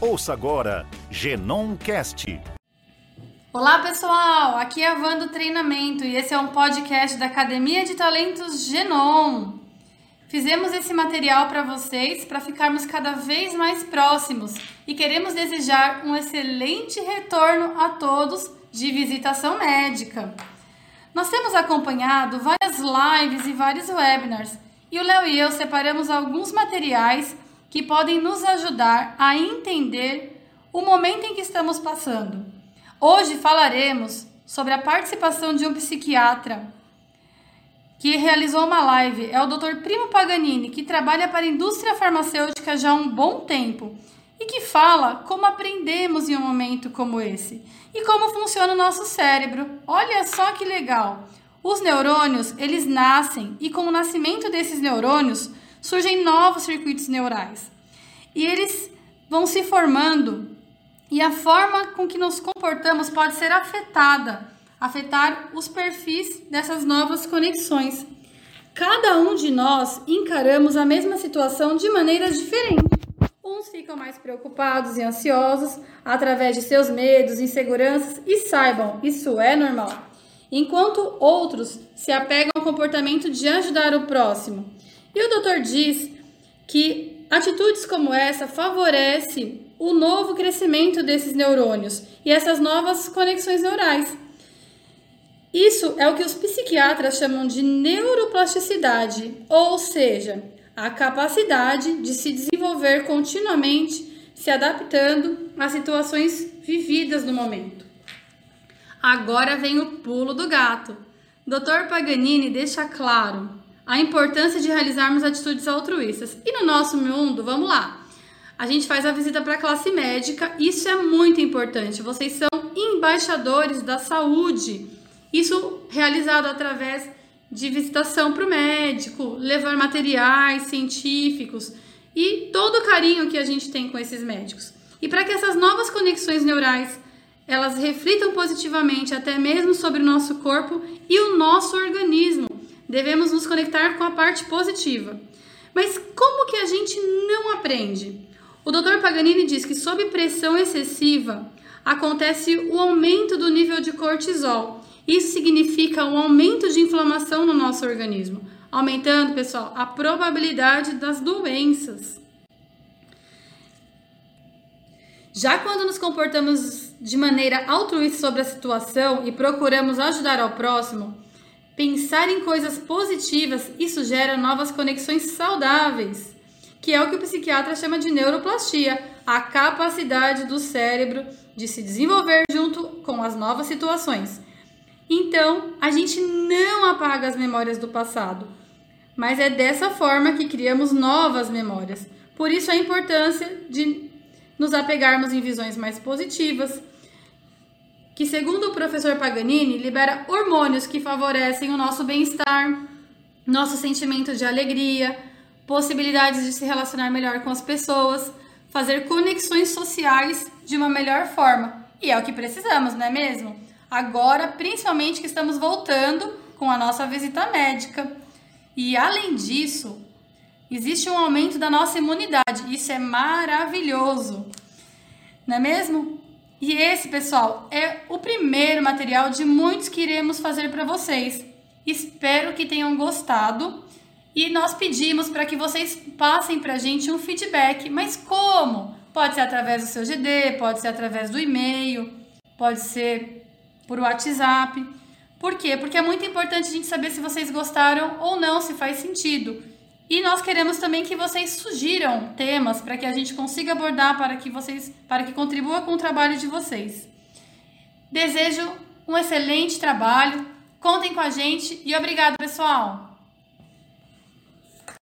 Ouça agora Genomcast. Olá pessoal, aqui é a Van do Treinamento e esse é um podcast da Academia de Talentos Genom. Fizemos esse material para vocês para ficarmos cada vez mais próximos e queremos desejar um excelente retorno a todos de visitação médica. Nós temos acompanhado várias lives e vários webinars e o Léo e eu separamos alguns materiais que podem nos ajudar a entender o momento em que estamos passando. Hoje falaremos sobre a participação de um psiquiatra que realizou uma live. É o Dr. Primo Paganini, que trabalha para a indústria farmacêutica já há um bom tempo e que fala como aprendemos em um momento como esse e como funciona o nosso cérebro. Olha só que legal! Os neurônios, eles nascem e com o nascimento desses neurônios, surgem novos circuitos neurais. E eles vão se formando e a forma com que nos comportamos pode ser afetada, afetar os perfis dessas novas conexões. Cada um de nós encaramos a mesma situação de maneiras diferentes. Uns ficam mais preocupados e ansiosos através de seus medos, inseguranças e saibam, isso é normal. Enquanto outros se apegam ao comportamento de ajudar o próximo. E o doutor diz que atitudes como essa favorecem o novo crescimento desses neurônios e essas novas conexões neurais. Isso é o que os psiquiatras chamam de neuroplasticidade, ou seja, a capacidade de se desenvolver continuamente, se adaptando às situações vividas no momento. Agora vem o pulo do gato. Dr. Paganini deixa claro a importância de realizarmos atitudes altruístas. E no nosso mundo, vamos lá. A gente faz a visita para a classe médica, isso é muito importante. Vocês são embaixadores da saúde. Isso realizado através de visitação para o médico, levar materiais científicos e todo o carinho que a gente tem com esses médicos. E para que essas novas conexões neurais elas reflitam positivamente até mesmo sobre o nosso corpo e o nosso organismo, devemos nos conectar com a parte positiva. Mas como que a gente não aprende? O Dr. Paganini diz que sob pressão excessiva acontece o aumento do nível de cortisol. Isso significa um aumento de inflamação no nosso organismo, aumentando, pessoal, a probabilidade das doenças. Já quando nos comportamos de maneira altruísta sobre a situação e procuramos ajudar ao próximo, Pensar em coisas positivas, isso gera novas conexões saudáveis, que é o que o psiquiatra chama de neuroplastia, a capacidade do cérebro de se desenvolver junto com as novas situações. Então, a gente não apaga as memórias do passado, mas é dessa forma que criamos novas memórias. Por isso a importância de nos apegarmos em visões mais positivas, que, segundo o professor Paganini, libera hormônios que favorecem o nosso bem-estar, nosso sentimento de alegria, possibilidades de se relacionar melhor com as pessoas, fazer conexões sociais de uma melhor forma. E é o que precisamos, não é mesmo? Agora, principalmente que estamos voltando com a nossa visita médica. E além disso, existe um aumento da nossa imunidade. Isso é maravilhoso. Não é mesmo? E esse, pessoal, é o primeiro material de muitos que iremos fazer para vocês. Espero que tenham gostado e nós pedimos para que vocês passem para a gente um feedback. Mas como? Pode ser através do seu GD, pode ser através do e-mail, pode ser por WhatsApp. Por quê? Porque é muito importante a gente saber se vocês gostaram ou não, se faz sentido. E nós queremos também que vocês sugiram temas para que a gente consiga abordar para que vocês, para que contribua com o trabalho de vocês. Desejo um excelente trabalho. Contem com a gente e obrigado, pessoal.